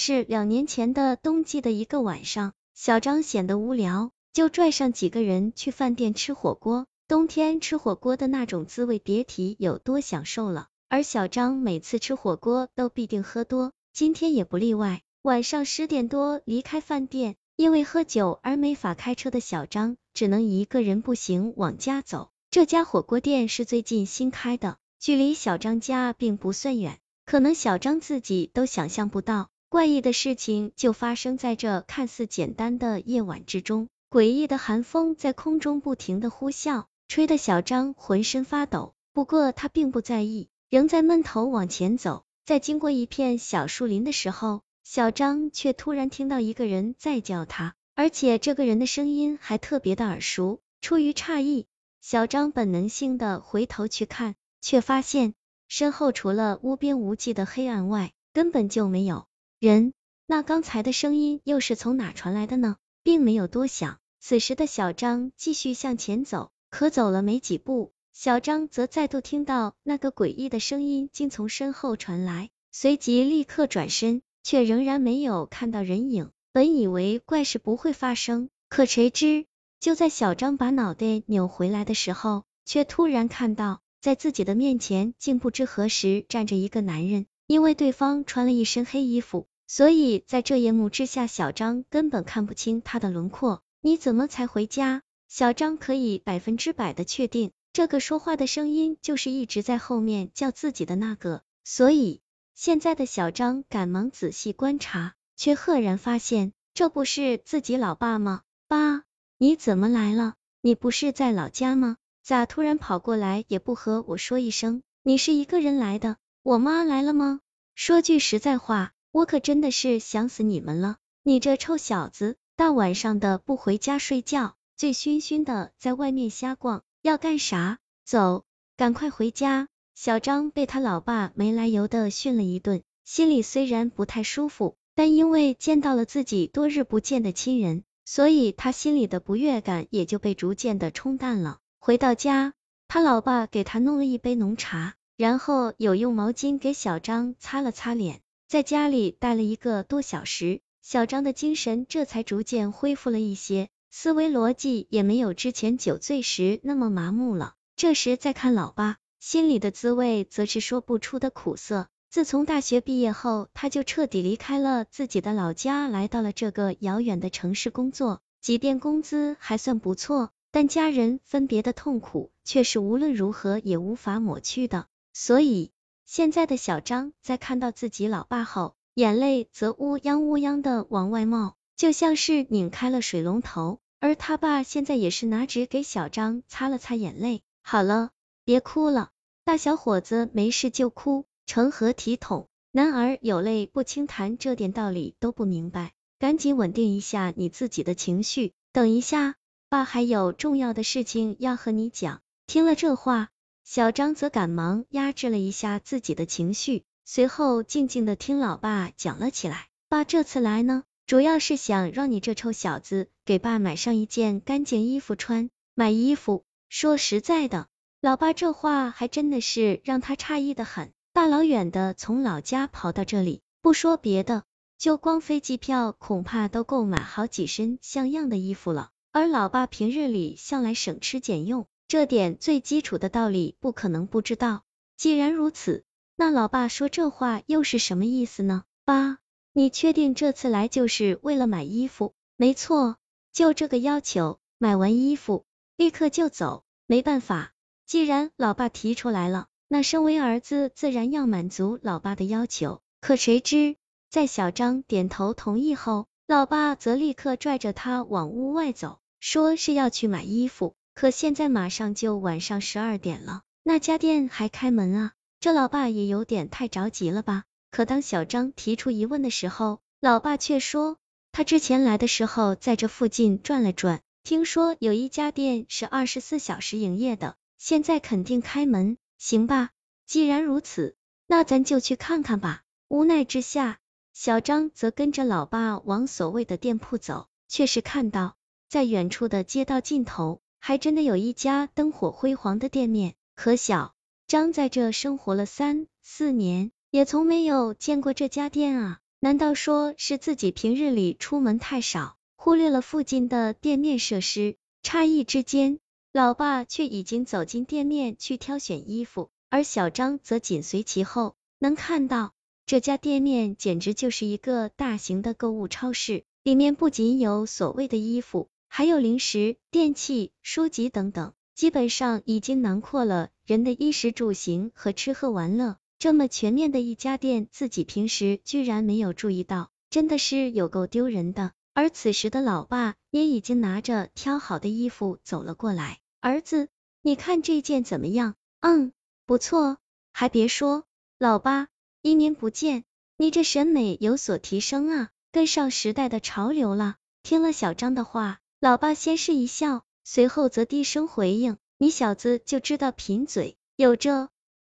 是两年前的冬季的一个晚上，小张显得无聊，就拽上几个人去饭店吃火锅。冬天吃火锅的那种滋味，别提有多享受了。而小张每次吃火锅都必定喝多，今天也不例外。晚上十点多离开饭店，因为喝酒而没法开车的小张，只能一个人步行往家走。这家火锅店是最近新开的，距离小张家并不算远，可能小张自己都想象不到，怪异的事情就发生在这看似简单的夜晚之中。诡异的寒风在空中不停的呼啸。吹得小张浑身发抖，不过他并不在意，仍在闷头往前走。在经过一片小树林的时候，小张却突然听到一个人在叫他，而且这个人的声音还特别的耳熟。出于诧异，小张本能性的回头去看，却发现身后除了无边无际的黑暗外，根本就没有人。那刚才的声音又是从哪传来的呢？并没有多想，此时的小张继续向前走。可走了没几步，小张则再度听到那个诡异的声音竟从身后传来，随即立刻转身，却仍然没有看到人影。本以为怪事不会发生，可谁知就在小张把脑袋扭回来的时候，却突然看到在自己的面前竟不知何时站着一个男人。因为对方穿了一身黑衣服，所以在这夜幕之下，小张根本看不清他的轮廓。你怎么才回家？小张可以百分之百的确定，这个说话的声音就是一直在后面叫自己的那个，所以现在的小张赶忙仔细观察，却赫然发现这不是自己老爸吗？爸，你怎么来了？你不是在老家吗？咋突然跑过来也不和我说一声？你是一个人来的？我妈来了吗？说句实在话，我可真的是想死你们了！你这臭小子，大晚上的不回家睡觉。醉醺醺的在外面瞎逛，要干啥？走，赶快回家！小张被他老爸没来由的训了一顿，心里虽然不太舒服，但因为见到了自己多日不见的亲人，所以他心里的不悦感也就被逐渐的冲淡了。回到家，他老爸给他弄了一杯浓茶，然后有用毛巾给小张擦了擦脸。在家里待了一个多小时，小张的精神这才逐渐恢复了一些。思维逻辑也没有之前酒醉时那么麻木了。这时再看老爸，心里的滋味则是说不出的苦涩。自从大学毕业后，他就彻底离开了自己的老家，来到了这个遥远的城市工作。即便工资还算不错，但家人分别的痛苦却是无论如何也无法抹去的。所以，现在的小张在看到自己老爸后，眼泪则乌央乌央的往外冒。就像是拧开了水龙头，而他爸现在也是拿纸给小张擦了擦眼泪。好了，别哭了，大小伙子没事就哭，成何体统？男儿有泪不轻弹，这点道理都不明白，赶紧稳定一下你自己的情绪。等一下，爸还有重要的事情要和你讲。听了这话，小张则赶忙压制了一下自己的情绪，随后静静的听老爸讲了起来。爸这次来呢？主要是想让你这臭小子给爸买上一件干净衣服穿。买衣服？说实在的，老爸这话还真的是让他诧异的很。大老远的从老家跑到这里，不说别的，就光飞机票恐怕都够买好几身像样的衣服了。而老爸平日里向来省吃俭用，这点最基础的道理不可能不知道。既然如此，那老爸说这话又是什么意思呢？爸。你确定这次来就是为了买衣服？没错，就这个要求，买完衣服立刻就走。没办法，既然老爸提出来了，那身为儿子自然要满足老爸的要求。可谁知，在小张点头同意后，老爸则立刻拽着他往屋外走，说是要去买衣服。可现在马上就晚上十二点了，那家店还开门啊？这老爸也有点太着急了吧？可当小张提出疑问的时候，老爸却说，他之前来的时候在这附近转了转，听说有一家店是二十四小时营业的，现在肯定开门。行吧，既然如此，那咱就去看看吧。无奈之下，小张则跟着老爸往所谓的店铺走，却是看到在远处的街道尽头，还真的有一家灯火辉煌的店面。可小张在这生活了三四年。也从没有见过这家店啊！难道说是自己平日里出门太少，忽略了附近的店面设施？诧异之间，老爸却已经走进店面去挑选衣服，而小张则紧随其后。能看到，这家店面简直就是一个大型的购物超市，里面不仅有所谓的衣服，还有零食、电器、书籍等等，基本上已经囊括了人的衣食住行和吃喝玩乐。这么全面的一家店，自己平时居然没有注意到，真的是有够丢人的。而此时的老爸也已经拿着挑好的衣服走了过来，儿子，你看这件怎么样？嗯，不错，还别说，老爸，一年不见，你这审美有所提升啊，跟上时代的潮流了。听了小张的话，老爸先是一笑，随后则低声回应：“你小子就知道贫嘴，有这。”